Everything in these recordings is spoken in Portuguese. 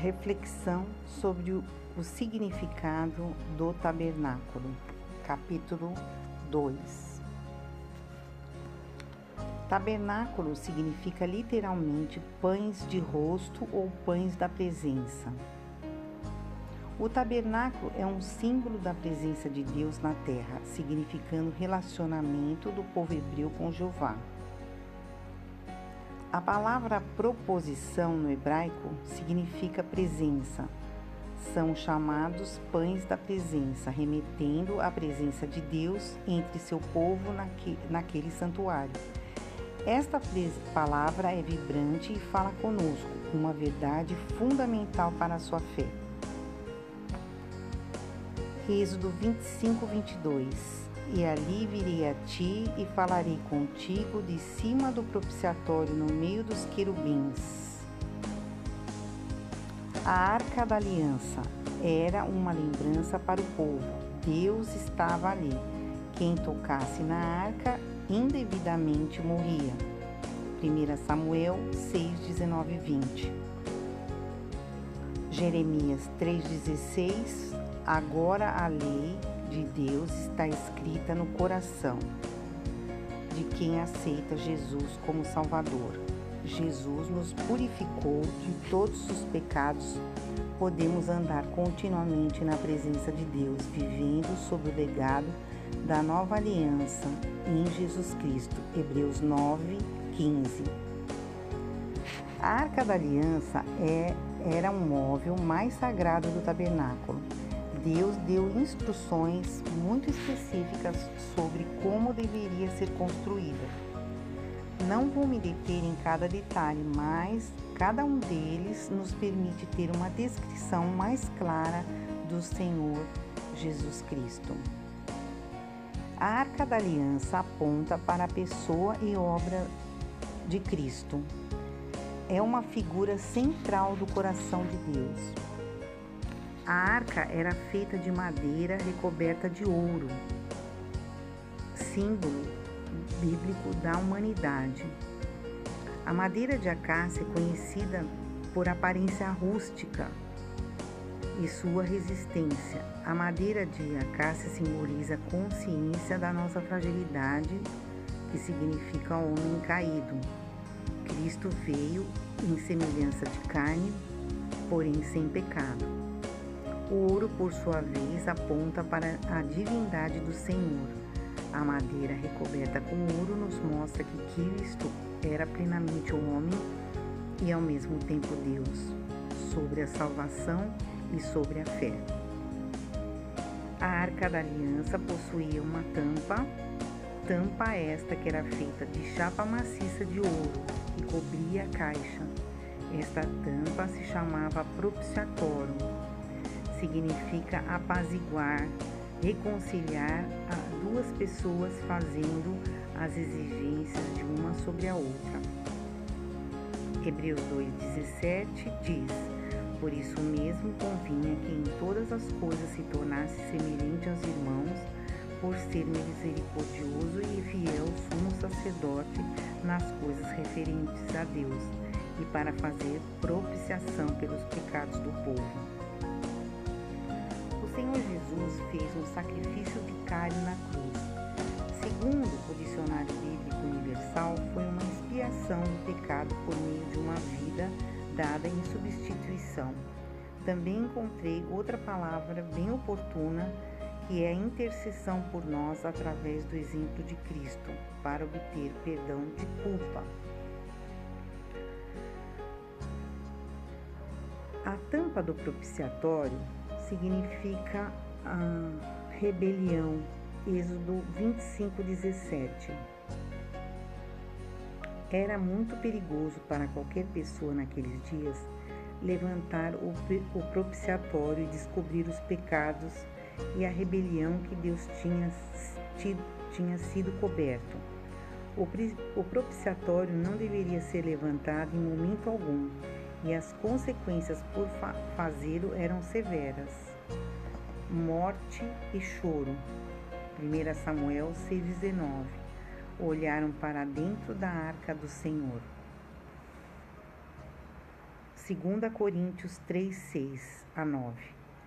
Reflexão sobre o, significado do tabernáculo. Capítulo 2 Tabernáculo significa literalmente pães de rosto ou pães da presença. O tabernáculo é um símbolo da presença de Deus na terra, significando relacionamento do povo hebreu com Jeová. A palavra proposição no hebraico significa presença. São chamados pães da presença, remetendo à presença de Deus entre seu povo naquele santuário. Esta palavra é vibrante e fala conosco uma verdade fundamental para a sua fé. Êxodo 25, 22 e ali virei a ti e falarei contigo de cima do propiciatório no meio dos querubins. A arca da aliança era uma lembrança para o povo. Deus estava ali. Quem tocasse na arca indevidamente morria. 1 Samuel 6, 19 e 20. Jeremias 3,16 Agora a lei de Deus está escrita no coração de quem aceita Jesus como Salvador. Jesus nos purificou de todos os pecados. Podemos andar continuamente na presença de Deus, vivendo sob o legado da nova aliança em Jesus Cristo. Hebreus 9, 15. A Arca da Aliança é, era um móvel mais sagrado do tabernáculo Deus deu instruções muito específicas sobre como deveria ser construída. Não vou me deter em cada detalhe, mas cada um deles nos permite ter uma descrição mais clara do Senhor Jesus Cristo. A Arca da Aliança aponta para a pessoa e obra de Cristo. É uma figura central do coração de Deus. A arca era feita de madeira recoberta de ouro, símbolo bíblico da humanidade. A madeira de acácia é conhecida por aparência rústica e sua resistência. A madeira de acácia simboliza a consciência da nossa fragilidade, que significa homem caído. Cristo veio em semelhança de carne, porém sem pecado. O ouro, por sua vez, aponta para a divindade do Senhor. A madeira recoberta com ouro nos mostra que Cristo era plenamente homem e ao mesmo tempo Deus, sobre a salvação e sobre a fé. A arca da aliança possuía uma tampa, tampa esta que era feita de chapa maciça de ouro e cobria a caixa. Esta tampa se chamava propiciatório significa apaziguar, reconciliar duas pessoas fazendo as exigências de uma sobre a outra. Hebreus 2,17 diz: Por isso mesmo convinha que em todas as coisas se tornasse semelhante aos irmãos, por ser misericordioso e fiel sumo sacerdote nas coisas referentes a Deus, e para fazer propiciação pelos pecados do povo. Jesus fez um sacrifício vicário na cruz. Segundo o Dicionário Bíblico Universal, foi uma expiação do pecado por meio de uma vida dada em substituição. Também encontrei outra palavra bem oportuna, que é a intercessão por nós através do exemplo de Cristo, para obter perdão de culpa. A tampa do propiciatório significa a rebelião. Êxodo 25, 17. Era muito perigoso para qualquer pessoa naqueles dias levantar o, o propiciatório e descobrir os pecados e a rebelião que Deus tinha, tido, tinha sido coberto. O, o propiciatório não deveria ser levantado em momento algum e as consequências por fa fazê-lo eram severas. Morte e choro. 1 Samuel 6,19 Olharam para dentro da arca do Senhor. 2 Coríntios 3, 6 a 9.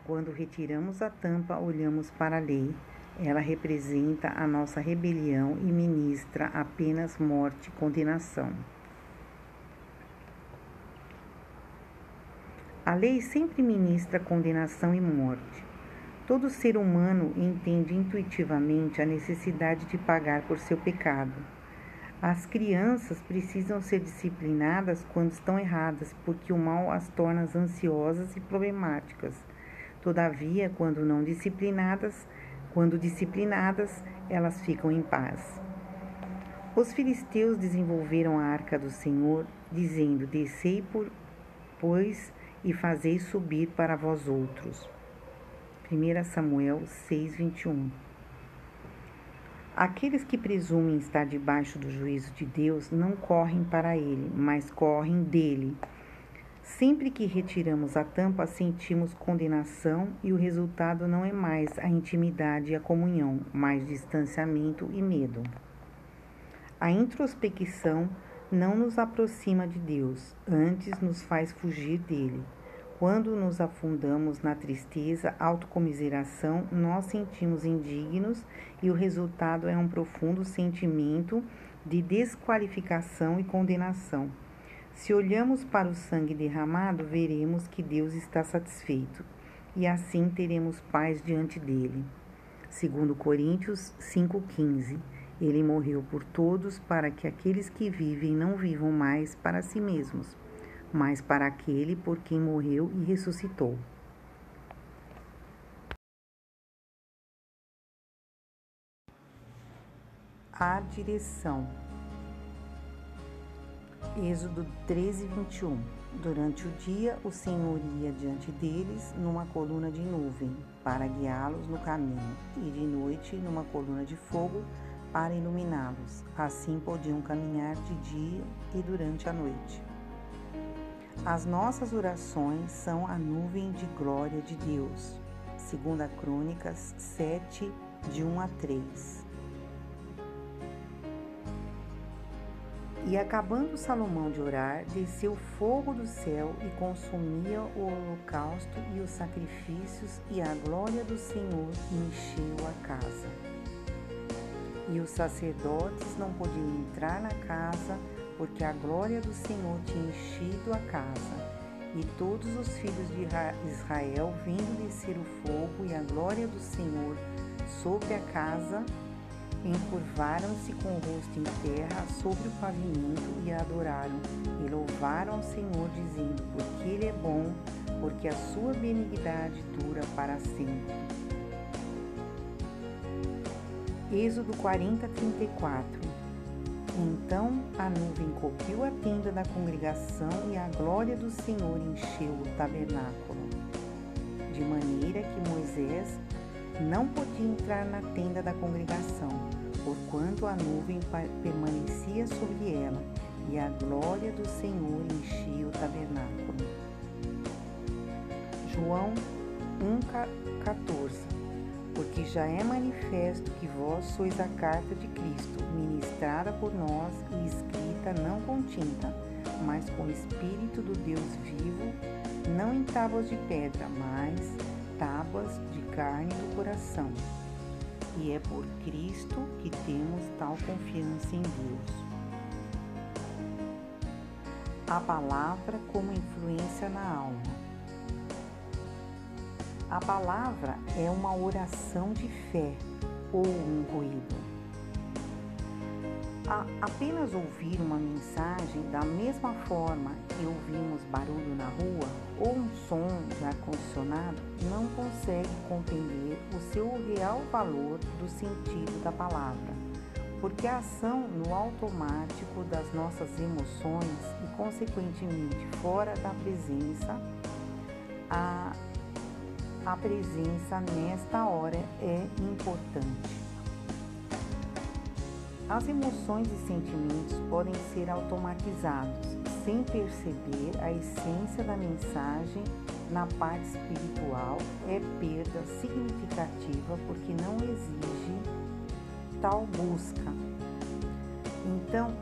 Quando retiramos a tampa, olhamos para a lei. Ela representa a nossa rebelião e ministra apenas morte e condenação. A lei sempre ministra condenação e morte. Todo ser humano entende intuitivamente a necessidade de pagar por seu pecado. As crianças precisam ser disciplinadas quando estão erradas, porque o mal as torna ansiosas e problemáticas. Todavia, quando não disciplinadas, quando disciplinadas, elas ficam em paz. Os filisteus desenvolveram a arca do Senhor, dizendo: Descei, por, pois, e fazei subir para vós outros. 1 Samuel 6, 21 Aqueles que presumem estar debaixo do juízo de Deus não correm para ele, mas correm dele. Sempre que retiramos a tampa, sentimos condenação e o resultado não é mais a intimidade e a comunhão, mas distanciamento e medo. A introspecção não nos aproxima de Deus, antes nos faz fugir dele. Quando nos afundamos na tristeza, autocomiseração, nós sentimos indignos e o resultado é um profundo sentimento de desqualificação e condenação. Se olhamos para o sangue derramado, veremos que Deus está satisfeito e assim teremos paz diante dele. Segundo Coríntios 5:15, ele morreu por todos para que aqueles que vivem não vivam mais para si mesmos mas para aquele por quem morreu e ressuscitou. A direção. Êxodo 13, 21. Durante o dia, o Senhor ia diante deles numa coluna de nuvem para guiá-los no caminho, e de noite numa coluna de fogo para iluminá-los. Assim podiam caminhar de dia e durante a noite. As nossas orações são a nuvem de glória de Deus. Segunda Crônicas 7, de 1 a 3. E acabando Salomão de orar, desceu fogo do céu e consumia o holocausto e os sacrifícios, e a glória do Senhor encheu a casa. E os sacerdotes não podiam entrar na casa, porque a glória do Senhor tinha enchido a casa. E todos os filhos de Israel, vendo descer o fogo e a glória do Senhor sobre a casa, encurvaram-se com o rosto em terra sobre o pavimento e adoraram, e louvaram ao Senhor, dizendo: Porque Ele é bom, porque a sua benignidade dura para sempre. Êxodo 40, 34 então a nuvem cobriu a tenda da congregação e a glória do Senhor encheu o tabernáculo. De maneira que Moisés não podia entrar na tenda da congregação, porquanto a nuvem permanecia sobre ela e a glória do Senhor enchia o tabernáculo. João 1,14 porque já é manifesto que vós sois a carta de Cristo, ministrada por nós e escrita não com tinta, mas com o Espírito do Deus vivo, não em tábuas de pedra, mas tábuas de carne do coração. E é por Cristo que temos tal confiança em Deus. A palavra como influência na alma. A palavra é uma oração de fé ou um ruído. A, apenas ouvir uma mensagem da mesma forma que ouvimos barulho na rua ou um som de ar-condicionado não consegue compreender o seu real valor do sentido da palavra, porque a ação no automático das nossas emoções e, consequentemente, fora da presença, a a presença nesta hora é importante. As emoções e sentimentos podem ser automatizados sem perceber a essência da mensagem na parte espiritual é perda significativa porque não exige tal busca. Então,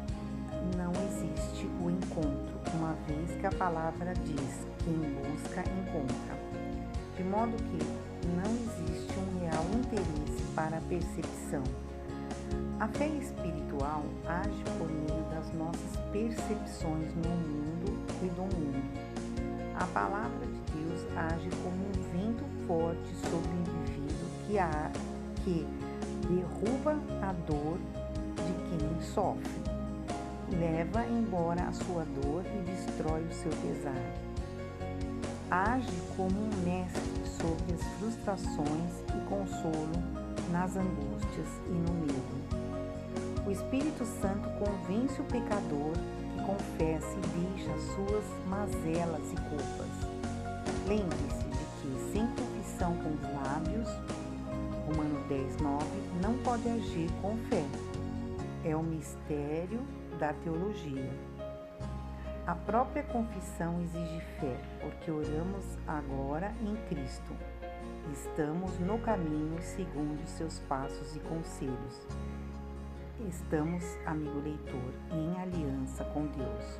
não existe o encontro. uma vez que a palavra diz: quem busca, encontra. De modo que não existe um real interesse para a percepção. A fé espiritual age por meio das nossas percepções no mundo e do mundo. A palavra de Deus age como um vento forte sobre o indivíduo que, há, que derruba a dor de quem sofre, leva embora a sua dor e destrói o seu pesar. Age como um mestre sobre as frustrações e consolo nas angústias e no medo. O Espírito Santo convence o pecador que confessa e deixa as suas mazelas e culpas. Lembre-se de que sem confissão com os lábios, Romano 10, 9, não pode agir com fé. É o mistério da teologia. A própria confissão exige fé, porque oramos agora em Cristo. Estamos no caminho segundo seus passos e conselhos. Estamos, amigo leitor, em aliança com Deus.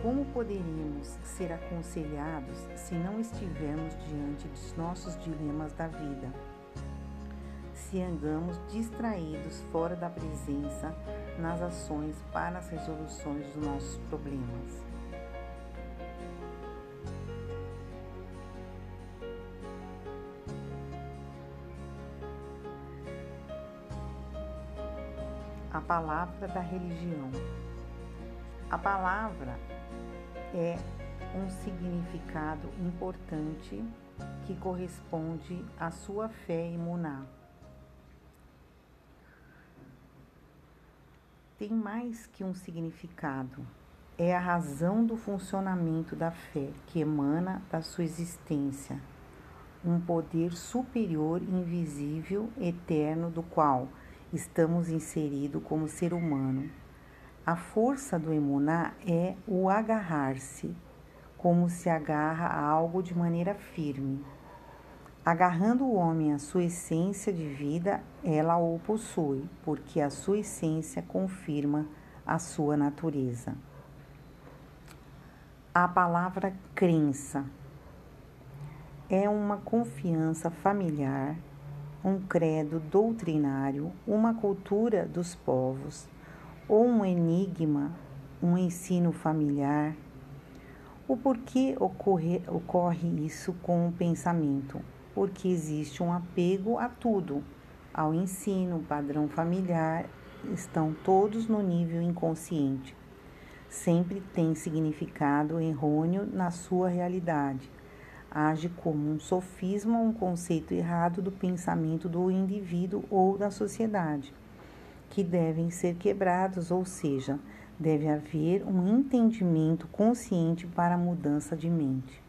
Como poderíamos ser aconselhados se não estivermos diante dos nossos dilemas da vida? Se andamos distraídos fora da presença nas ações para as resoluções dos nossos problemas. A palavra da religião. A palavra é um significado importante que corresponde à sua fé imunar. Tem mais que um significado, é a razão do funcionamento da fé que emana da sua existência, um poder superior, invisível, eterno, do qual estamos inseridos como ser humano a força do emuná é o agarrar-se, como se agarra a algo de maneira firme. Agarrando o homem à sua essência de vida, ela o possui, porque a sua essência confirma a sua natureza. A palavra crença é uma confiança familiar, um credo doutrinário, uma cultura dos povos ou um enigma, um ensino familiar. O porquê ocorre, ocorre isso com o pensamento? Porque existe um apego a tudo, ao ensino, padrão familiar, estão todos no nível inconsciente. Sempre tem significado errôneo na sua realidade. Age como um sofisma, um conceito errado do pensamento do indivíduo ou da sociedade que devem ser quebrados, ou seja, deve haver um entendimento consciente para a mudança de mente.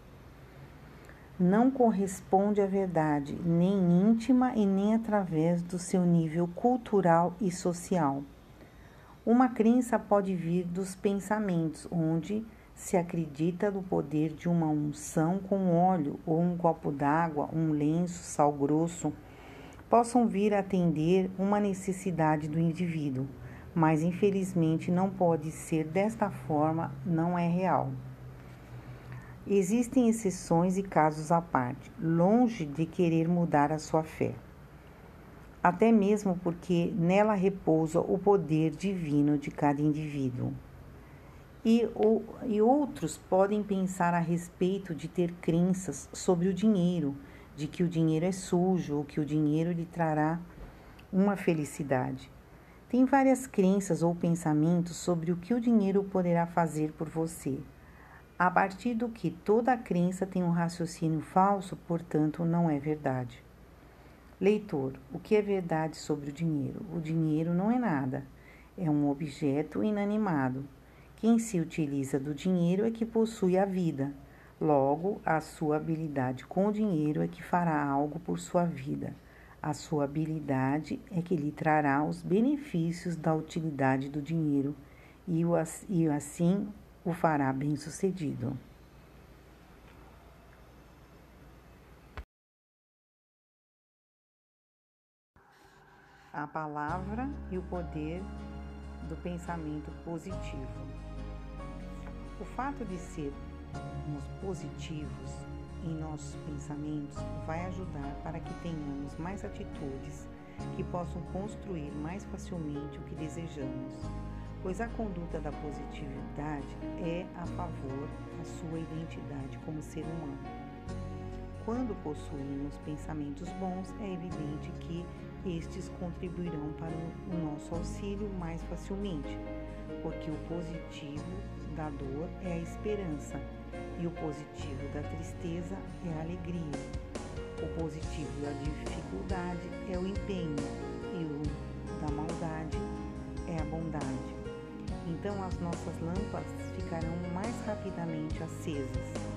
Não corresponde à verdade, nem íntima e nem através do seu nível cultural e social. Uma crença pode vir dos pensamentos, onde se acredita no poder de uma unção com óleo ou um copo d'água, um lenço, sal grosso possam vir atender uma necessidade do indivíduo, mas infelizmente não pode ser desta forma, não é real. Existem exceções e casos à parte, longe de querer mudar a sua fé. Até mesmo porque nela repousa o poder divino de cada indivíduo. E, ou, e outros podem pensar a respeito de ter crenças sobre o dinheiro de que o dinheiro é sujo ou que o dinheiro lhe trará uma felicidade. Tem várias crenças ou pensamentos sobre o que o dinheiro poderá fazer por você. A partir do que toda crença tem um raciocínio falso, portanto, não é verdade. Leitor, o que é verdade sobre o dinheiro? O dinheiro não é nada, é um objeto inanimado. Quem se utiliza do dinheiro é que possui a vida. Logo, a sua habilidade com o dinheiro é que fará algo por sua vida. A sua habilidade é que lhe trará os benefícios da utilidade do dinheiro e, assim o fará bem-sucedido. A palavra e o poder do pensamento positivo. O fato de sermos positivos em nossos pensamentos vai ajudar para que tenhamos mais atitudes que possam construir mais facilmente o que desejamos, pois a conduta da positividade é a favor da sua identidade como ser humano. Quando possuímos pensamentos bons, é evidente que estes contribuirão para o nosso auxílio mais facilmente, porque o positivo da dor é a esperança e o positivo da tristeza é a alegria. O positivo da dificuldade é o empenho e o da maldade é a bondade. Então as nossas lâmpadas ficarão mais rapidamente acesas.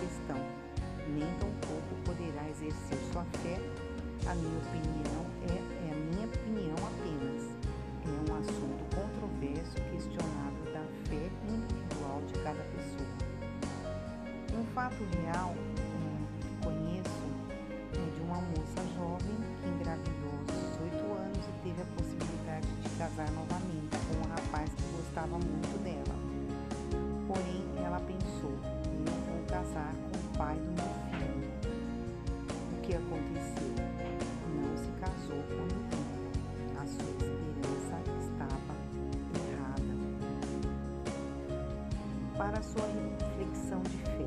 Questão, nem tampouco poderá exercer sua fé. A minha opinião é, é a minha opinião apenas. É um assunto controverso, questionável da fé individual de cada pessoa. Um fato real Para a sua reflexão de fé,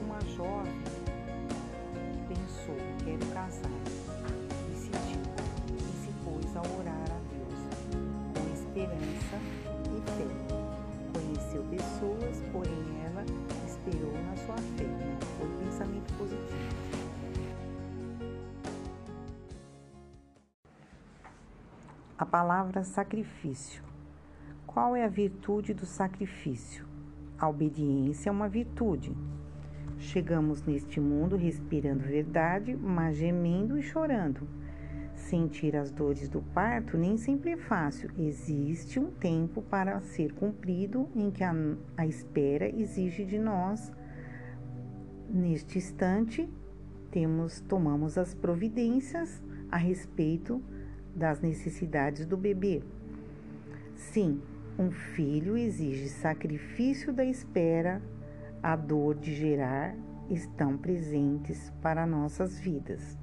uma jovem pensou: quero casar. Decidiu e se pôs a orar a Deus com esperança e fé. Conheceu pessoas, porém ela esperou na sua fé, não foi pensamento positivo. A palavra sacrifício. Qual é a virtude do sacrifício? A obediência é uma virtude. Chegamos neste mundo respirando verdade, mas gemendo e chorando. Sentir as dores do parto nem sempre é fácil. Existe um tempo para ser cumprido em que a, a espera exige de nós. Neste instante, temos tomamos as providências a respeito das necessidades do bebê. Sim, um filho exige sacrifício da espera, a dor de gerar estão presentes para nossas vidas.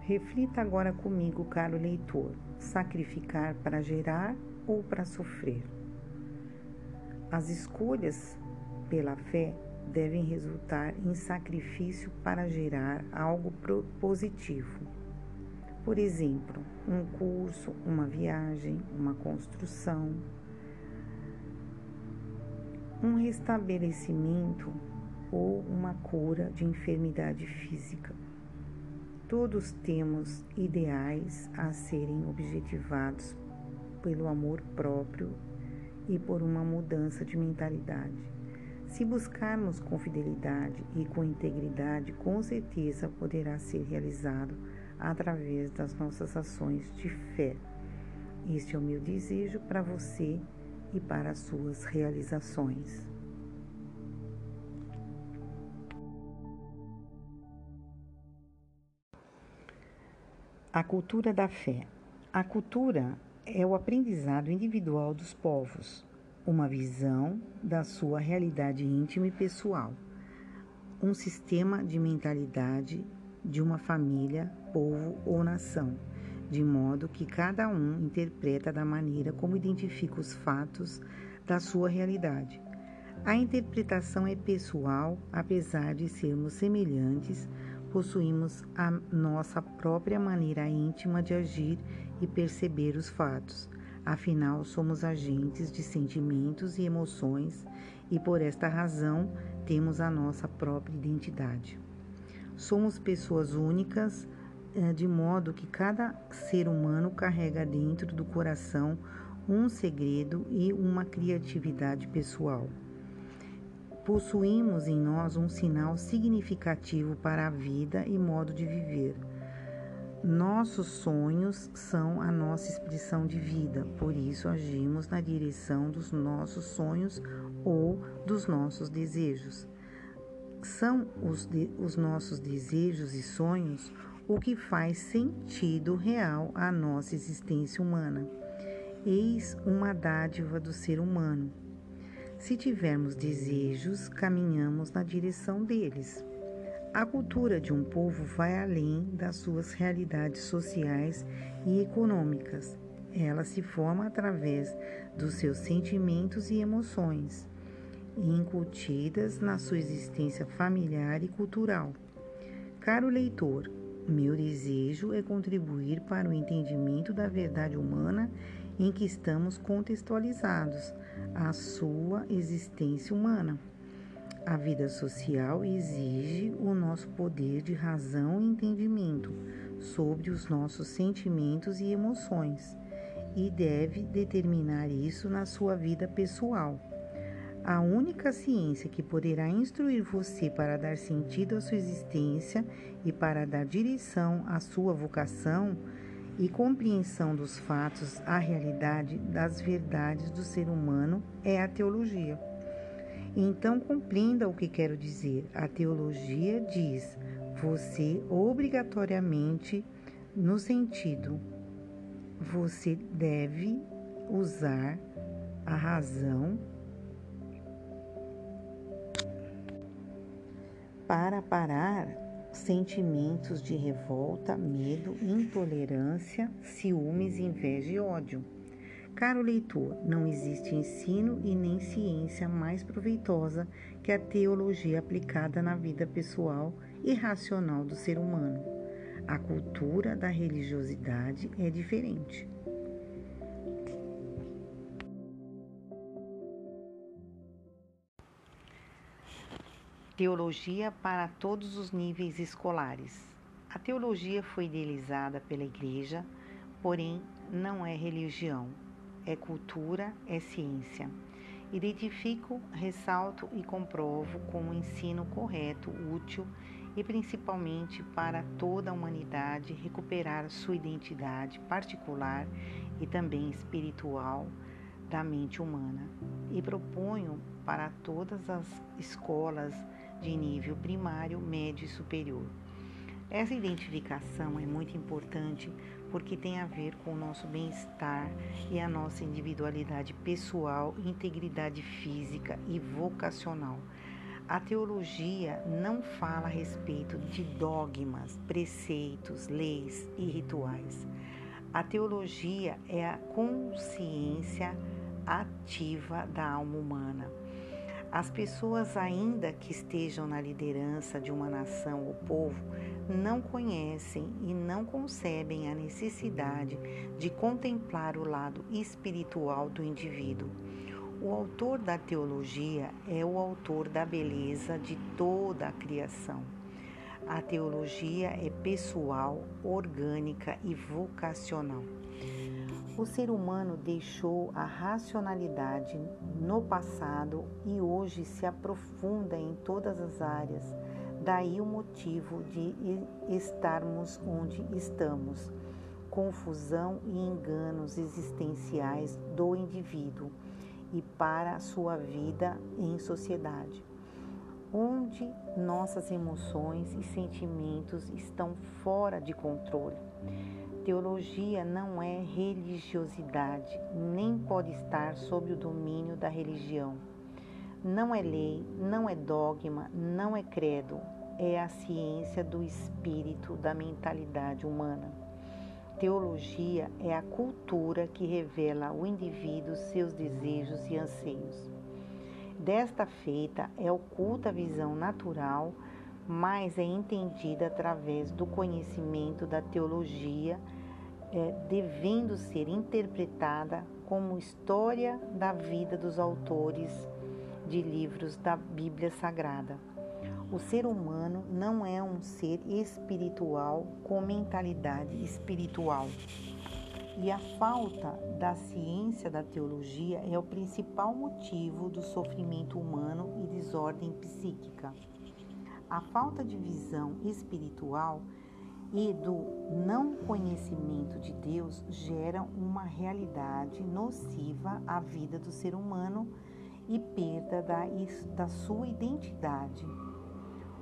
Reflita agora comigo, caro leitor: sacrificar para gerar ou para sofrer? As escolhas pela fé devem resultar em sacrifício para gerar algo positivo. Por exemplo, um curso, uma viagem, uma construção, um restabelecimento ou uma cura de enfermidade física. Todos temos ideais a serem objetivados pelo amor próprio e por uma mudança de mentalidade. Se buscarmos com fidelidade e com integridade, com certeza poderá ser realizado através das nossas ações de fé. Este é o meu desejo para você e para suas realizações. A cultura da fé. A cultura é o aprendizado individual dos povos, uma visão da sua realidade íntima e pessoal, um sistema de mentalidade de uma família, povo ou nação, de modo que cada um interpreta da maneira como identifica os fatos da sua realidade. A interpretação é pessoal, apesar de sermos semelhantes possuímos a nossa própria maneira íntima de agir e perceber os fatos. Afinal, somos agentes de sentimentos e emoções e, por esta razão, temos a nossa própria identidade. Somos pessoas únicas, eh, de modo que cada ser humano carrega dentro do coração um segredo e uma criatividade pessoal possuímos em nós um sinal significativo para a vida e modo de viver. Nossos sonhos são a nossa expressão de vida, por isso agimos na direção dos nossos sonhos ou dos nossos desejos. São os, de, os nossos desejos e sonhos o que faz sentido real à nossa existência humana. Eis uma dádiva do ser humano se tivermos desejos, caminhamos na direção deles. A cultura de um povo vai além das suas realidades sociais e econômicas. Ela se forma através dos seus sentimentos e emoções, incutidas na sua existência familiar e cultural. Caro leitor, meu desejo é contribuir para o entendimento da verdade humana em que estamos contextualizados a sua existência humana. A vida social exige o nosso poder de razão e entendimento sobre os nossos sentimentos e emoções e deve determinar isso na sua vida pessoal. A única ciência que poderá instruir você para dar sentido à sua existência e para dar direção à sua vocação e compreensão dos fatos, a realidade das verdades do ser humano é a teologia. Então compreenda o que quero dizer. A teologia diz você obrigatoriamente no sentido você deve usar a razão para parar sentimentos de revolta, medo, intolerância, ciúmes, inveja e ódio. Caro leitor, não existe ensino e nem ciência mais proveitosa que a teologia aplicada na vida pessoal e racional do ser humano. A cultura da religiosidade é diferente. Teologia para todos os níveis escolares. A teologia foi idealizada pela Igreja, porém não é religião, é cultura, é ciência. Identifico, ressalto e comprovo como ensino correto, útil e principalmente para toda a humanidade recuperar sua identidade particular e também espiritual da mente humana. E proponho para todas as escolas de nível primário, médio e superior. Essa identificação é muito importante porque tem a ver com o nosso bem-estar e a nossa individualidade pessoal, integridade física e vocacional. A teologia não fala a respeito de dogmas, preceitos, leis e rituais. A teologia é a consciência ativa da alma humana as pessoas, ainda que estejam na liderança de uma nação ou povo, não conhecem e não concebem a necessidade de contemplar o lado espiritual do indivíduo. O autor da teologia é o autor da beleza de toda a criação. A teologia é pessoal, orgânica e vocacional. O ser humano deixou a racionalidade no passado e hoje se aprofunda em todas as áreas. Daí o motivo de estarmos onde estamos. Confusão e enganos existenciais do indivíduo e para sua vida em sociedade, onde nossas emoções e sentimentos estão fora de controle. Teologia não é religiosidade, nem pode estar sob o domínio da religião. Não é lei, não é dogma, não é credo, é a ciência do espírito, da mentalidade humana. Teologia é a cultura que revela ao indivíduo seus desejos e anseios. Desta feita é oculta a visão natural, mas é entendida através do conhecimento da teologia, é, devendo ser interpretada como história da vida dos autores de livros da Bíblia Sagrada. O ser humano não é um ser espiritual com mentalidade espiritual. E a falta da ciência da teologia é o principal motivo do sofrimento humano e desordem psíquica. A falta de visão espiritual e do não conhecimento de Deus gera uma realidade nociva à vida do ser humano e perda da, da sua identidade.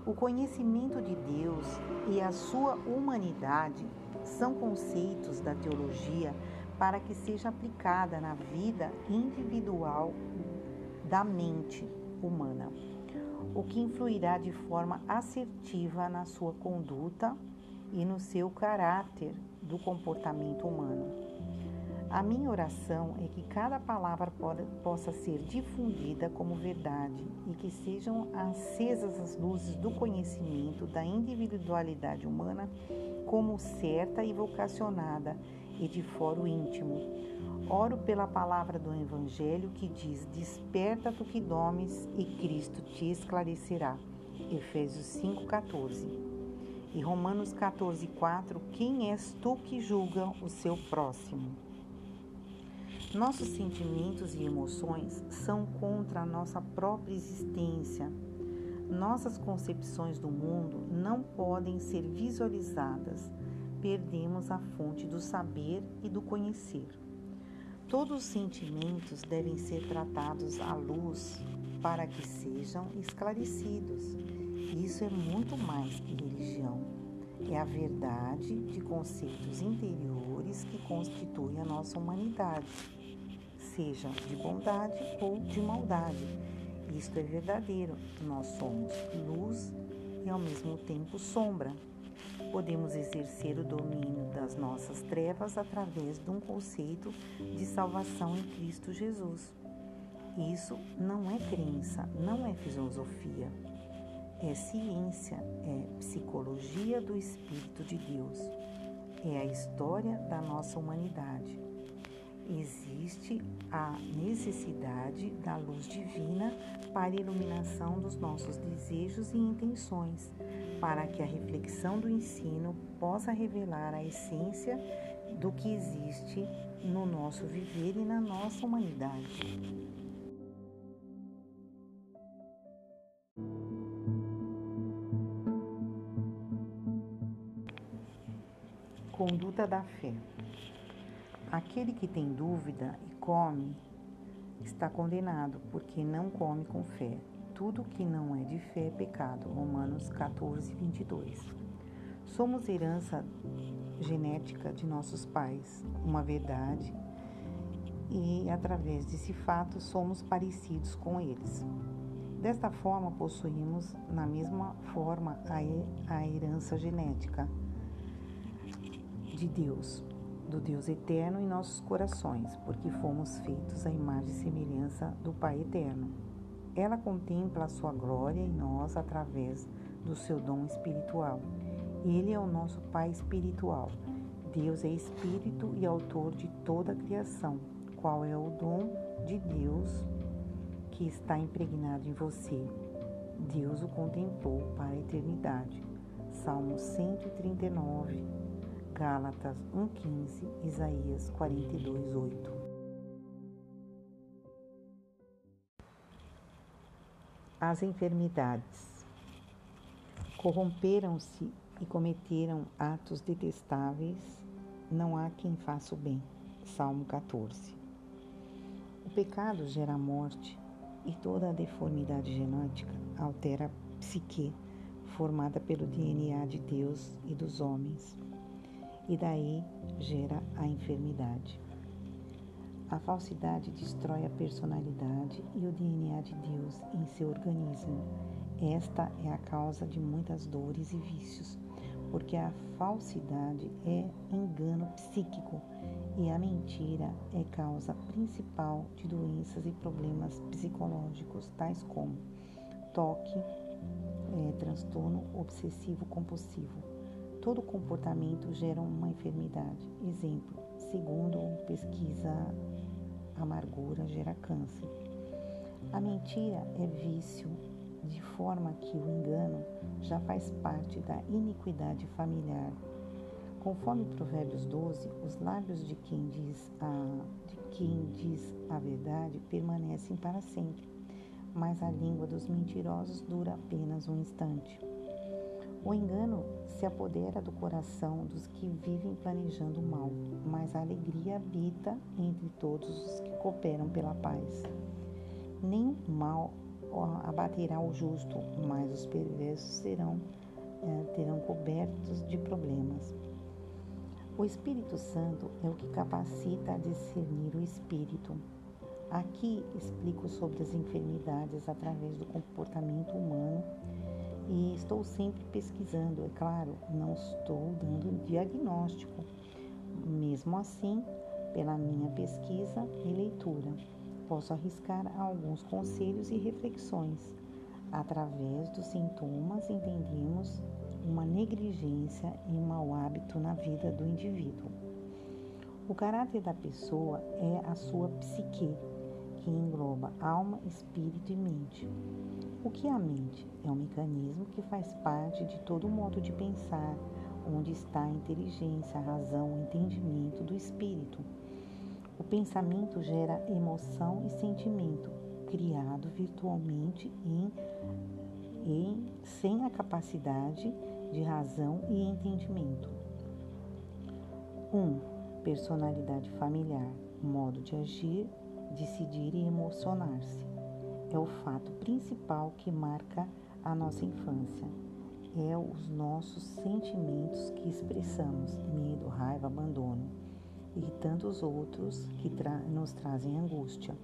O conhecimento de Deus e a sua humanidade são conceitos da teologia para que seja aplicada na vida individual da mente humana, o que influirá de forma assertiva na sua conduta e no seu caráter do comportamento humano. A minha oração é que cada palavra possa ser difundida como verdade e que sejam acesas as luzes do conhecimento da individualidade humana como certa e vocacionada e de foro íntimo. Oro pela palavra do Evangelho que diz: Desperta tu que domes e Cristo te esclarecerá. Efésios 5,14. E Romanos 14,4: Quem és tu que julga o seu próximo? Nossos sentimentos e emoções são contra a nossa própria existência. Nossas concepções do mundo não podem ser visualizadas. Perdemos a fonte do saber e do conhecer. Todos os sentimentos devem ser tratados à luz para que sejam esclarecidos. Isso é muito mais que religião. É a verdade de conceitos interiores que constituem a nossa humanidade seja de bondade ou de maldade. Isto é verdadeiro. Nós somos luz e ao mesmo tempo sombra. Podemos exercer o domínio das nossas trevas através de um conceito de salvação em Cristo Jesus. Isso não é crença, não é filosofia. É ciência, é psicologia do Espírito de Deus. É a história da nossa humanidade existe a necessidade da luz divina para iluminação dos nossos desejos e intenções, para que a reflexão do ensino possa revelar a essência do que existe no nosso viver e na nossa humanidade. Conduta da fé. Aquele que tem dúvida e come está condenado, porque não come com fé. Tudo que não é de fé é pecado. Romanos 14, 22. Somos herança genética de nossos pais, uma verdade, e através desse fato somos parecidos com eles. Desta forma, possuímos, na mesma forma, a herança genética de Deus do Deus eterno em nossos corações, porque fomos feitos à imagem e semelhança do Pai eterno. Ela contempla a sua glória em nós através do seu dom espiritual. Ele é o nosso Pai espiritual. Deus é espírito e autor de toda a criação. Qual é o dom de Deus que está impregnado em você? Deus o contemplou para a eternidade. Salmo 139, Gálatas 1,15, Isaías 42,8. As enfermidades corromperam-se e cometeram atos detestáveis, não há quem faça o bem. Salmo 14. O pecado gera morte e toda a deformidade genética altera a psique formada pelo DNA de Deus e dos homens, e daí gera a enfermidade. A falsidade destrói a personalidade e o DNA de Deus em seu organismo. Esta é a causa de muitas dores e vícios, porque a falsidade é engano psíquico e a mentira é causa principal de doenças e problemas psicológicos, tais como toque, é, transtorno obsessivo compulsivo. Todo comportamento gera uma enfermidade. Exemplo, segundo pesquisa, amargura gera câncer. A mentira é vício, de forma que o engano já faz parte da iniquidade familiar Conforme Provérbios 12, os lábios de quem diz a, de quem diz a verdade permanecem para sempre, mas a língua dos mentirosos dura apenas um instante. O engano se apodera do coração dos que vivem planejando o mal, mas a alegria habita entre todos os que cooperam pela paz. Nem mal abaterá o justo, mas os perversos serão, eh, terão cobertos de problemas. O Espírito Santo é o que capacita a discernir o espírito. Aqui explico sobre as enfermidades através do comportamento humano e estou sempre pesquisando, é claro, não estou dando diagnóstico. Mesmo assim, pela minha pesquisa e leitura, posso arriscar alguns conselhos e reflexões. Através dos sintomas, entendemos uma negligência e um mau hábito na vida do indivíduo. O caráter da pessoa é a sua psique, que engloba alma, espírito e mente. O que é a mente? É um mecanismo que faz parte de todo modo de pensar, onde está a inteligência, a razão, o entendimento do espírito. O pensamento gera emoção e sentimento, criado virtualmente em, em sem a capacidade de razão e entendimento. 1. Um, personalidade familiar, modo de agir, decidir e emocionar-se. É o fato principal que marca a nossa infância. É os nossos sentimentos que expressamos, medo, raiva, abandono e tantos outros que tra nos trazem angústia.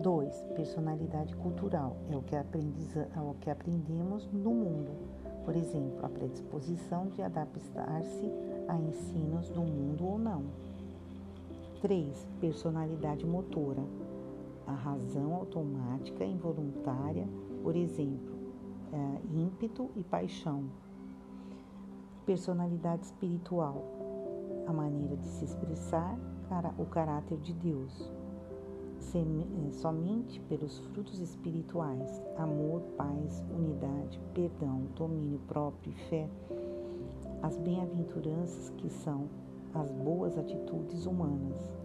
2. Personalidade cultural é o que, é o que aprendemos no mundo por exemplo, a predisposição de adaptar-se a ensinos do mundo ou não. 3. Personalidade motora. A razão automática involuntária, por exemplo, é, ímpeto e paixão. Personalidade espiritual. A maneira de se expressar, o caráter de Deus. Eh, somente pelos frutos espirituais, amor, paz, unidade, perdão, domínio próprio e fé, as bem-aventuranças que são as boas atitudes humanas.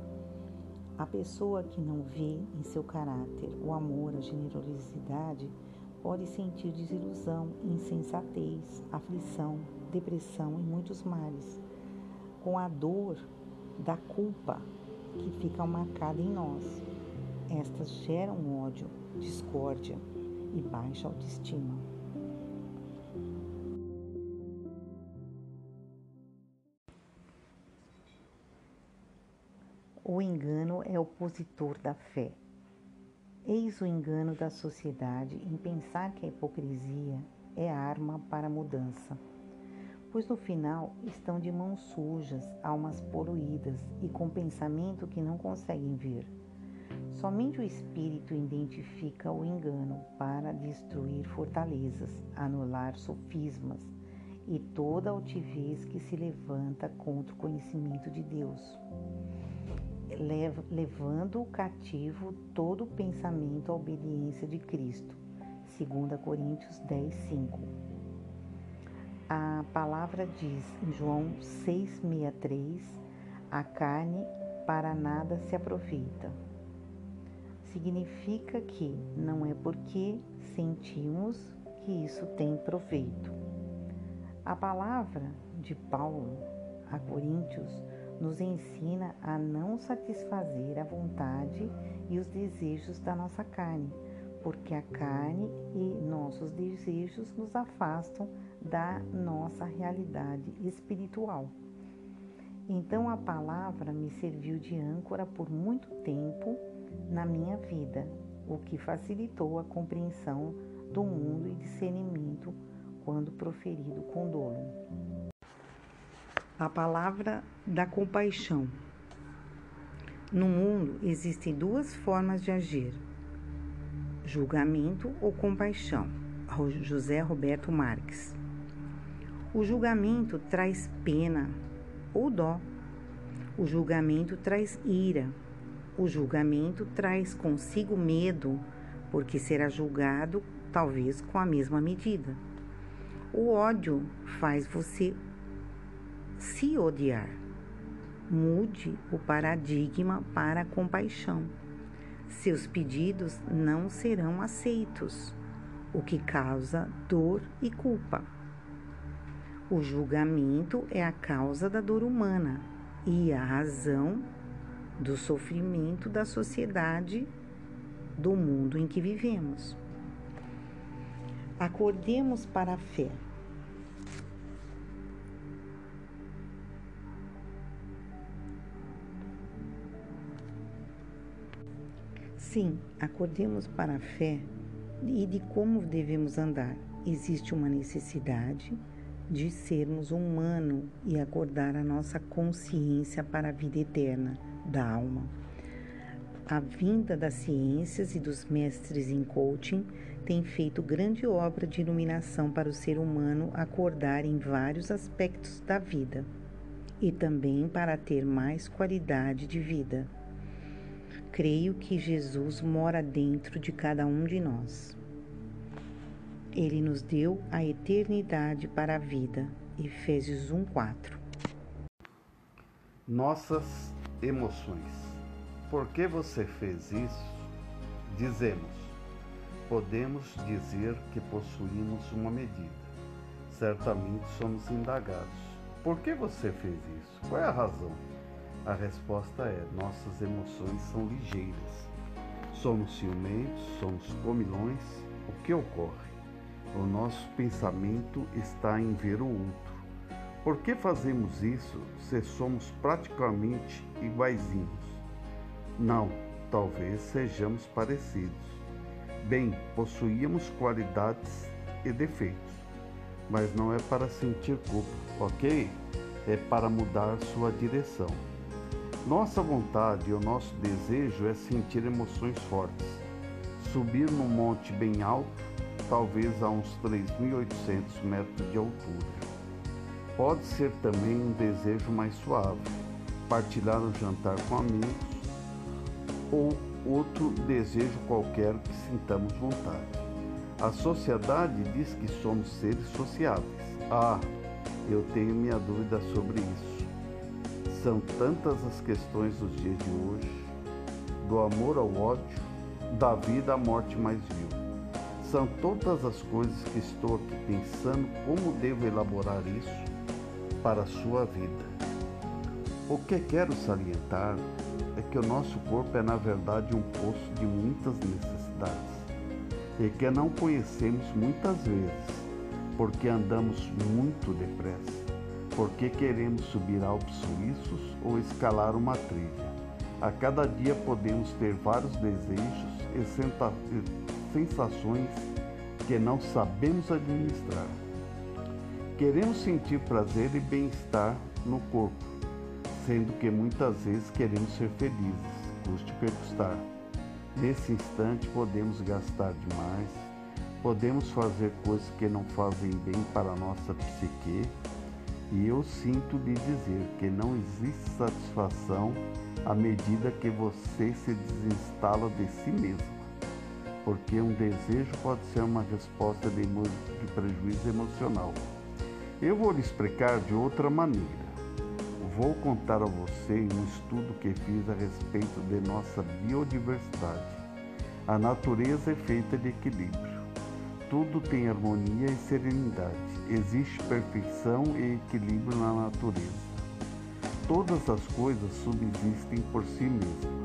A pessoa que não vê em seu caráter o amor, a generosidade, pode sentir desilusão, insensatez, aflição, depressão e muitos males, com a dor da culpa que fica marcada em nós. Estas geram ódio, discórdia e baixa autoestima. O engano é opositor da fé. Eis o engano da sociedade em pensar que a hipocrisia é arma para a mudança, pois no final estão de mãos sujas, almas poluídas e com pensamento que não conseguem ver. Somente o espírito identifica o engano para destruir fortalezas, anular sofismas e toda altivez que se levanta contra o conhecimento de Deus, levando o cativo todo o pensamento à obediência de Cristo. 2 Coríntios 10, 5. A palavra diz em João 6,63: a carne para nada se aproveita significa que não é porque sentimos que isso tem proveito. A palavra de Paulo a Coríntios nos ensina a não satisfazer a vontade e os desejos da nossa carne, porque a carne e nossos desejos nos afastam da nossa realidade espiritual. Então a palavra me serviu de âncora por muito tempo na minha vida, o que facilitou a compreensão do mundo e discernimento quando proferido com dolo. A palavra da compaixão. No mundo existem duas formas de agir: julgamento ou compaixão. José Roberto Marques. O julgamento traz pena ou dó. O julgamento traz ira. O julgamento traz consigo medo, porque será julgado talvez com a mesma medida. O ódio faz você se odiar. Mude o paradigma para a compaixão. Seus pedidos não serão aceitos, o que causa dor e culpa. O julgamento é a causa da dor humana e a razão do sofrimento da sociedade, do mundo em que vivemos. Acordemos para a fé. Sim, acordemos para a fé e de como devemos andar. Existe uma necessidade de sermos humano e acordar a nossa consciência para a vida eterna da alma. A vinda das ciências e dos mestres em coaching tem feito grande obra de iluminação para o ser humano acordar em vários aspectos da vida e também para ter mais qualidade de vida. Creio que Jesus mora dentro de cada um de nós. Ele nos deu a eternidade para a vida. Efésios 1:4. Nossas emoções. Por que você fez isso? Dizemos. Podemos dizer que possuímos uma medida. Certamente somos indagados. Por que você fez isso? Qual é a razão? A resposta é: nossas emoções são ligeiras. Somos ciumentos, somos comilões. O que ocorre? O nosso pensamento está em ver o outro. Por que fazemos isso se somos praticamente iguaizinhos? Não, talvez sejamos parecidos. Bem, possuíamos qualidades e defeitos, mas não é para sentir culpa, ok? É para mudar sua direção. Nossa vontade e o nosso desejo é sentir emoções fortes. Subir num monte bem alto, talvez a uns 3.800 metros de altura. Pode ser também um desejo mais suave, partilhar um jantar com amigos ou outro desejo qualquer que sintamos vontade. A sociedade diz que somos seres sociáveis. Ah, eu tenho minha dúvida sobre isso. São tantas as questões dos dias de hoje, do amor ao ódio, da vida à morte mais vil. São todas as coisas que estou aqui pensando como devo elaborar isso para a sua vida. O que quero salientar é que o nosso corpo é, na verdade, um poço de muitas necessidades e que não conhecemos muitas vezes porque andamos muito depressa porque queremos subir Alpes suíços ou escalar uma trilha. A cada dia podemos ter vários desejos e sensações que não sabemos administrar. Queremos sentir prazer e bem-estar no corpo, sendo que muitas vezes queremos ser felizes, custe o que custar. Nesse instante podemos gastar demais, podemos fazer coisas que não fazem bem para a nossa psique e eu sinto lhe dizer que não existe satisfação à medida que você se desinstala de si mesmo, porque um desejo pode ser uma resposta de, de prejuízo emocional. Eu vou lhe explicar de outra maneira. Vou contar a você um estudo que fiz a respeito de nossa biodiversidade. A natureza é feita de equilíbrio. Tudo tem harmonia e serenidade. Existe perfeição e equilíbrio na natureza. todas as coisas subsistem por si mesmas.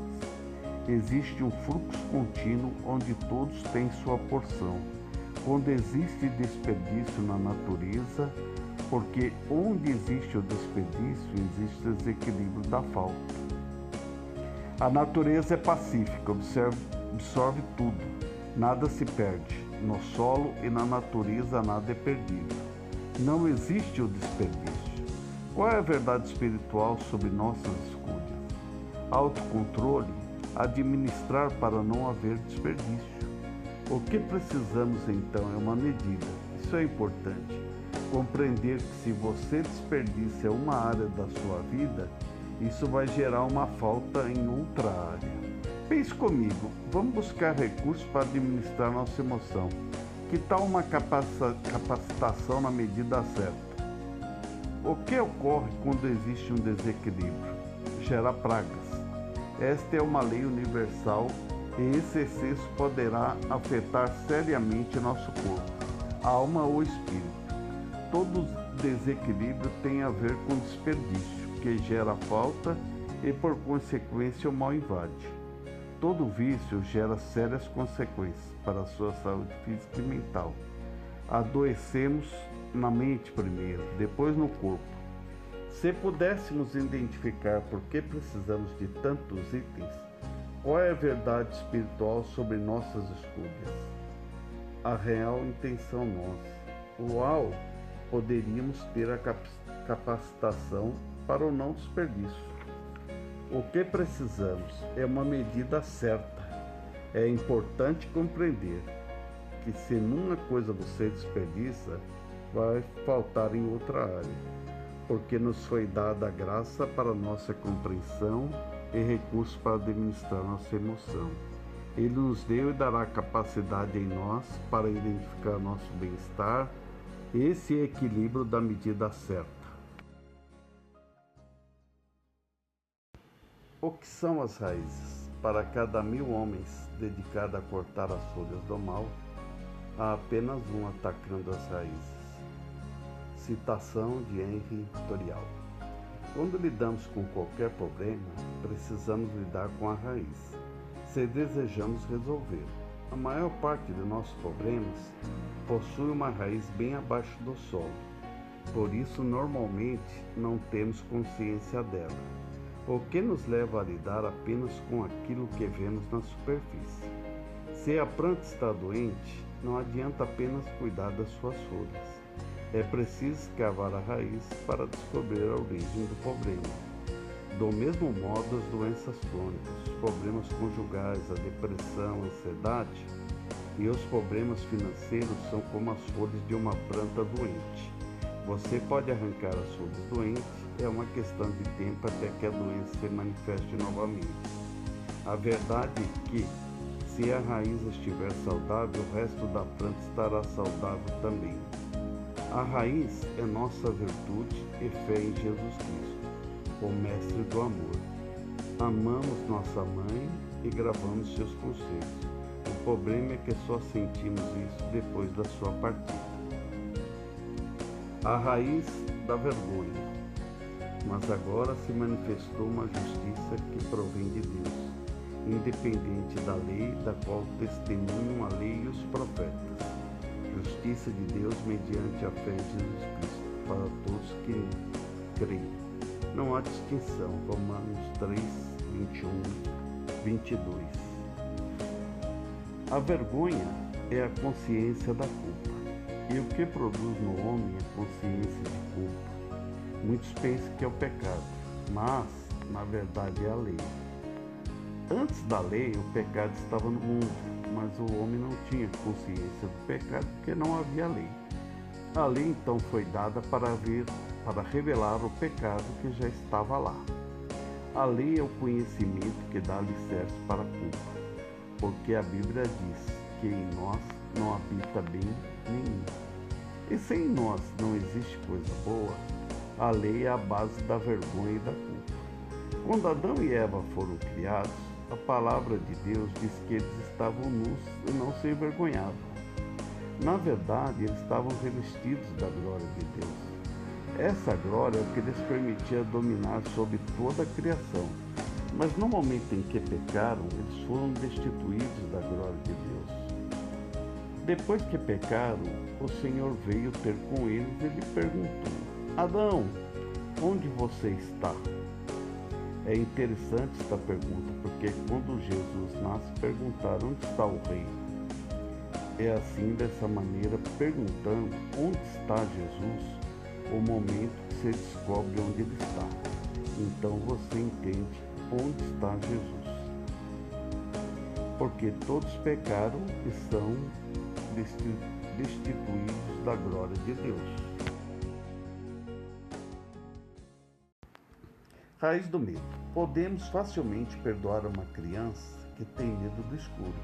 Existe um fluxo contínuo onde todos têm sua porção. Quando existe desperdício na natureza, porque onde existe o desperdício, existe o desequilíbrio da falta. A natureza é pacífica, absorve, absorve tudo, nada se perde. No solo e na natureza nada é perdido. Não existe o desperdício. Qual é a verdade espiritual sobre nossas escolhas? Autocontrole, administrar para não haver desperdício. O que precisamos então é uma medida. Isso é importante. Compreender que se você desperdiça uma área da sua vida, isso vai gerar uma falta em outra área. Pense comigo, vamos buscar recursos para administrar nossa emoção. Que tal uma capacitação na medida certa? O que ocorre quando existe um desequilíbrio? Gera pragas. Esta é uma lei universal e esse excesso poderá afetar seriamente nosso corpo, alma ou espírito. Todo desequilíbrio tem a ver com desperdício, que gera falta e, por consequência, o mal invade. Todo vício gera sérias consequências para a sua saúde física e mental. Adoecemos na mente primeiro, depois no corpo. Se pudéssemos identificar por que precisamos de tantos itens, qual é a verdade espiritual sobre nossas escolhas? A real intenção nossa. Uau! Poderíamos ter a capacitação para o não desperdício. O que precisamos é uma medida certa. É importante compreender que se numa coisa você desperdiça, vai faltar em outra área porque nos foi dada a graça para nossa compreensão e recursos para administrar nossa emoção. Ele nos deu e dará capacidade em nós para identificar nosso bem-estar, esse equilíbrio da medida certa. O que são as raízes? Para cada mil homens dedicados a cortar as folhas do mal, há apenas um atacando as raízes. Citação de Henry Torial. Quando lidamos com qualquer problema, precisamos lidar com a raiz, se desejamos resolver. A maior parte de nossos problemas possui uma raiz bem abaixo do solo, por isso normalmente não temos consciência dela, o que nos leva a lidar apenas com aquilo que vemos na superfície. Se a planta está doente, não adianta apenas cuidar das suas folhas é preciso escavar a raiz para descobrir a origem do problema. Do mesmo modo, as doenças crônicas, os problemas conjugais, a depressão, a ansiedade e os problemas financeiros são como as folhas de uma planta doente. Você pode arrancar as folhas doentes, é uma questão de tempo até que a doença se manifeste novamente. A verdade é que, se a raiz estiver saudável, o resto da planta estará saudável também. A raiz é nossa virtude e fé em Jesus Cristo, o Mestre do amor. Amamos nossa mãe e gravamos seus conselhos. O problema é que só sentimos isso depois da sua partida. A raiz da vergonha. Mas agora se manifestou uma justiça que provém de Deus, independente da lei da qual testemunham a lei e os profetas justiça de Deus mediante a fé em Jesus Cristo, para todos que creem. Não há distinção. Romanos 3, 21, 22. A vergonha é a consciência da culpa. E o que produz no homem a consciência de culpa? Muitos pensam que é o pecado, mas, na verdade, é a lei. Antes da lei, o pecado estava no mundo mas o homem não tinha consciência do pecado porque não havia lei. A lei então foi dada para ver, para revelar o pecado que já estava lá. A lei é o conhecimento que dá alicerce para a culpa, porque a Bíblia diz que em nós não habita bem nenhum. E se em nós não existe coisa boa, a lei é a base da vergonha e da culpa. Quando Adão e Eva foram criados, a palavra de Deus diz que eles estavam nus e não se envergonhavam. Na verdade, eles estavam revestidos da glória de Deus. Essa glória é o que lhes permitia dominar sobre toda a criação. Mas no momento em que pecaram, eles foram destituídos da glória de Deus. Depois que pecaram, o Senhor veio ter com eles e lhe perguntou: Adão, onde você está? É interessante esta pergunta, porque quando Jesus nasce, perguntaram onde está o rei. É assim, dessa maneira, perguntando onde está Jesus, o momento que você descobre onde ele está. Então você entende onde está Jesus. Porque todos pecaram e são destituídos da glória de Deus. Raiz do medo. Podemos facilmente perdoar uma criança que tem medo do escuro.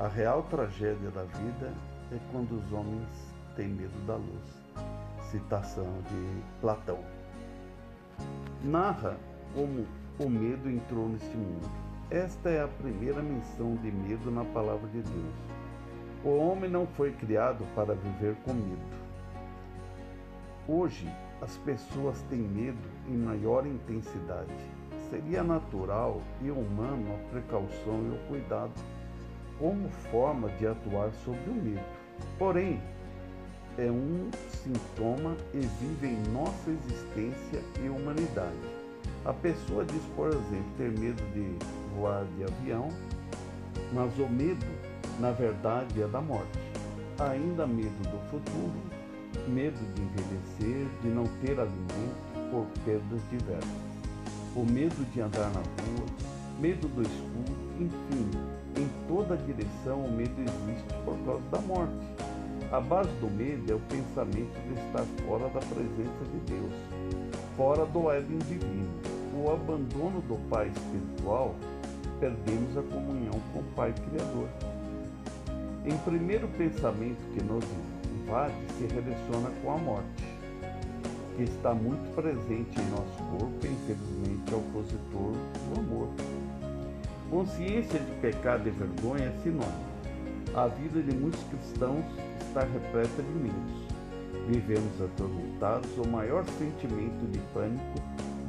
A real tragédia da vida é quando os homens têm medo da luz. Citação de Platão. Narra como o medo entrou neste mundo. Esta é a primeira menção de medo na palavra de Deus. O homem não foi criado para viver com medo. Hoje, as pessoas têm medo em maior intensidade. Seria natural e humano a precaução e o cuidado como forma de atuar sobre o medo. Porém, é um sintoma e vive em nossa existência e humanidade. A pessoa diz, por exemplo, ter medo de voar de avião, mas o medo, na verdade, é da morte. Ainda medo do futuro, medo de envelhecer, de não ter alimento por perdas diversas, o medo de andar na rua, medo do escuro, enfim, em toda direção o medo existe por causa da morte. A base do medo é o pensamento de estar fora da presença de Deus, fora do Éden divino. O abandono do Pai espiritual, perdemos a comunhão com o Pai Criador. Em primeiro pensamento que nos invade se relaciona com a morte, que está muito presente em nosso corpo e infelizmente é opositor do amor. Consciência de pecado e vergonha é sinônimo. A vida de muitos cristãos está repleta de medos. Vivemos atormentados, o maior sentimento de pânico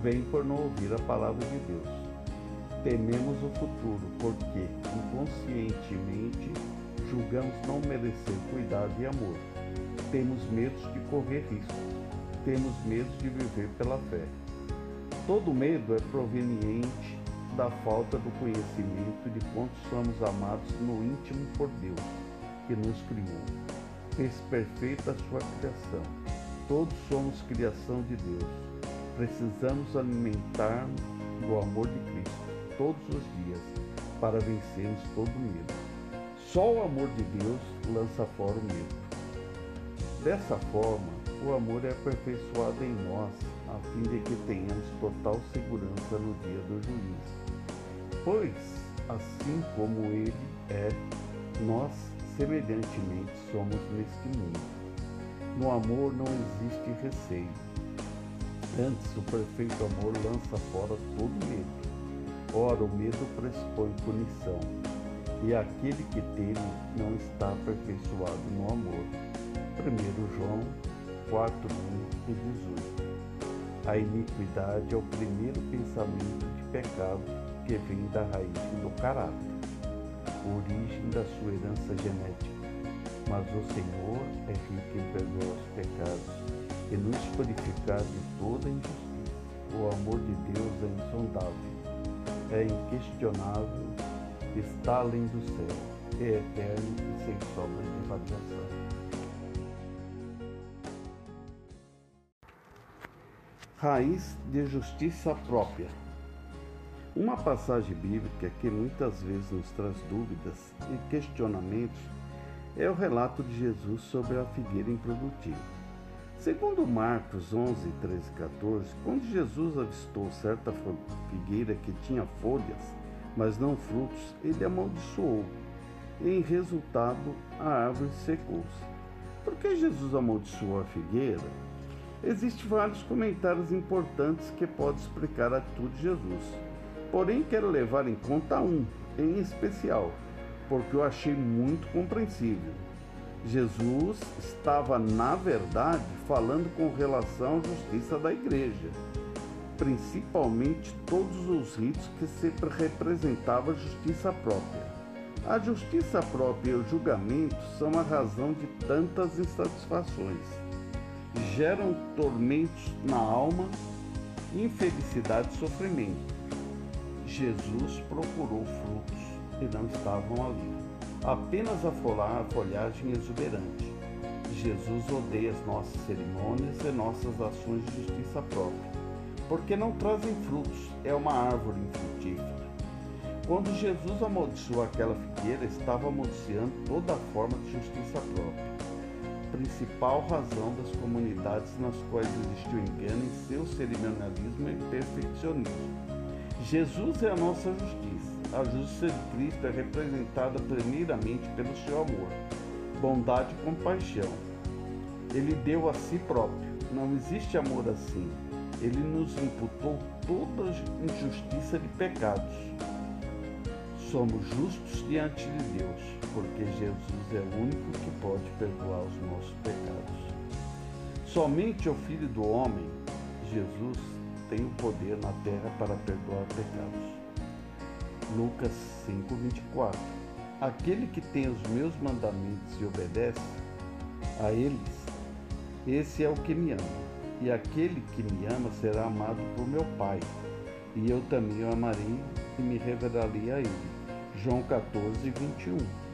vem por não ouvir a palavra de Deus. Tememos o futuro porque, inconscientemente, julgamos não merecer cuidado e amor temos medo de correr risco, temos medo de viver pela fé. Todo medo é proveniente da falta do conhecimento de quanto somos amados no íntimo por Deus, que nos criou. Fez perfeita a sua criação. Todos somos criação de Deus. Precisamos alimentar do amor de Cristo todos os dias para vencermos todo medo. Só o amor de Deus lança fora o medo. Dessa forma, o amor é aperfeiçoado em nós, a fim de que tenhamos total segurança no dia do juízo. Pois, assim como Ele é, nós semelhantemente somos neste mundo. No amor não existe receio. Antes, o perfeito amor lança fora todo medo. Ora, o medo pressupõe punição, e aquele que teme não está aperfeiçoado no amor. 1 João 4, 1 e 18. A iniquidade é o primeiro pensamento de pecado que vem da raiz do caráter, origem da sua herança genética. Mas o Senhor é rico em perdoar os pecados e nos purificar de toda injustiça. O amor de Deus é insondável, é inquestionável, está além do céu, é eterno e sem sombra de variação. Raiz de justiça própria. Uma passagem bíblica que muitas vezes nos traz dúvidas e questionamentos é o relato de Jesus sobre a figueira improdutiva. Segundo Marcos 11, 13 e 14, quando Jesus avistou certa figueira que tinha folhas, mas não frutos, ele amaldiçoou. E, em resultado, a árvore secou-se. Por que Jesus amaldiçoou a figueira? Existem vários comentários importantes que podem explicar a atitude de Jesus. Porém, quero levar em conta um, em especial, porque eu achei muito compreensível. Jesus estava, na verdade, falando com relação à justiça da igreja, principalmente todos os ritos que sempre representavam a justiça própria. A justiça própria e o julgamento são a razão de tantas insatisfações. Geram tormentos na alma, infelicidade e sofrimento. Jesus procurou frutos e não estavam ali. Apenas a folhagem exuberante. Jesus odeia as nossas cerimônias e nossas ações de justiça própria, porque não trazem frutos, é uma árvore infrutífera. Quando Jesus amaldiçoou aquela figueira, estava amaldiçoando toda a forma de justiça própria. Principal razão das comunidades nas quais existiu engano em seu cerimonialismo e perfeccionismo. Jesus é a nossa justiça. A justiça de Cristo é representada primeiramente pelo seu amor, bondade e compaixão. Ele deu a si próprio. Não existe amor assim. Ele nos imputou toda injustiça de pecados somos justos diante de Deus, porque Jesus é o único que pode perdoar os nossos pecados. Somente o Filho do Homem, Jesus, tem o poder na terra para perdoar pecados. Lucas 5:24. Aquele que tem os meus mandamentos e obedece a eles, esse é o que me ama. E aquele que me ama será amado por meu Pai, e eu também o amarei e me revelarei a ele. João 14, 21.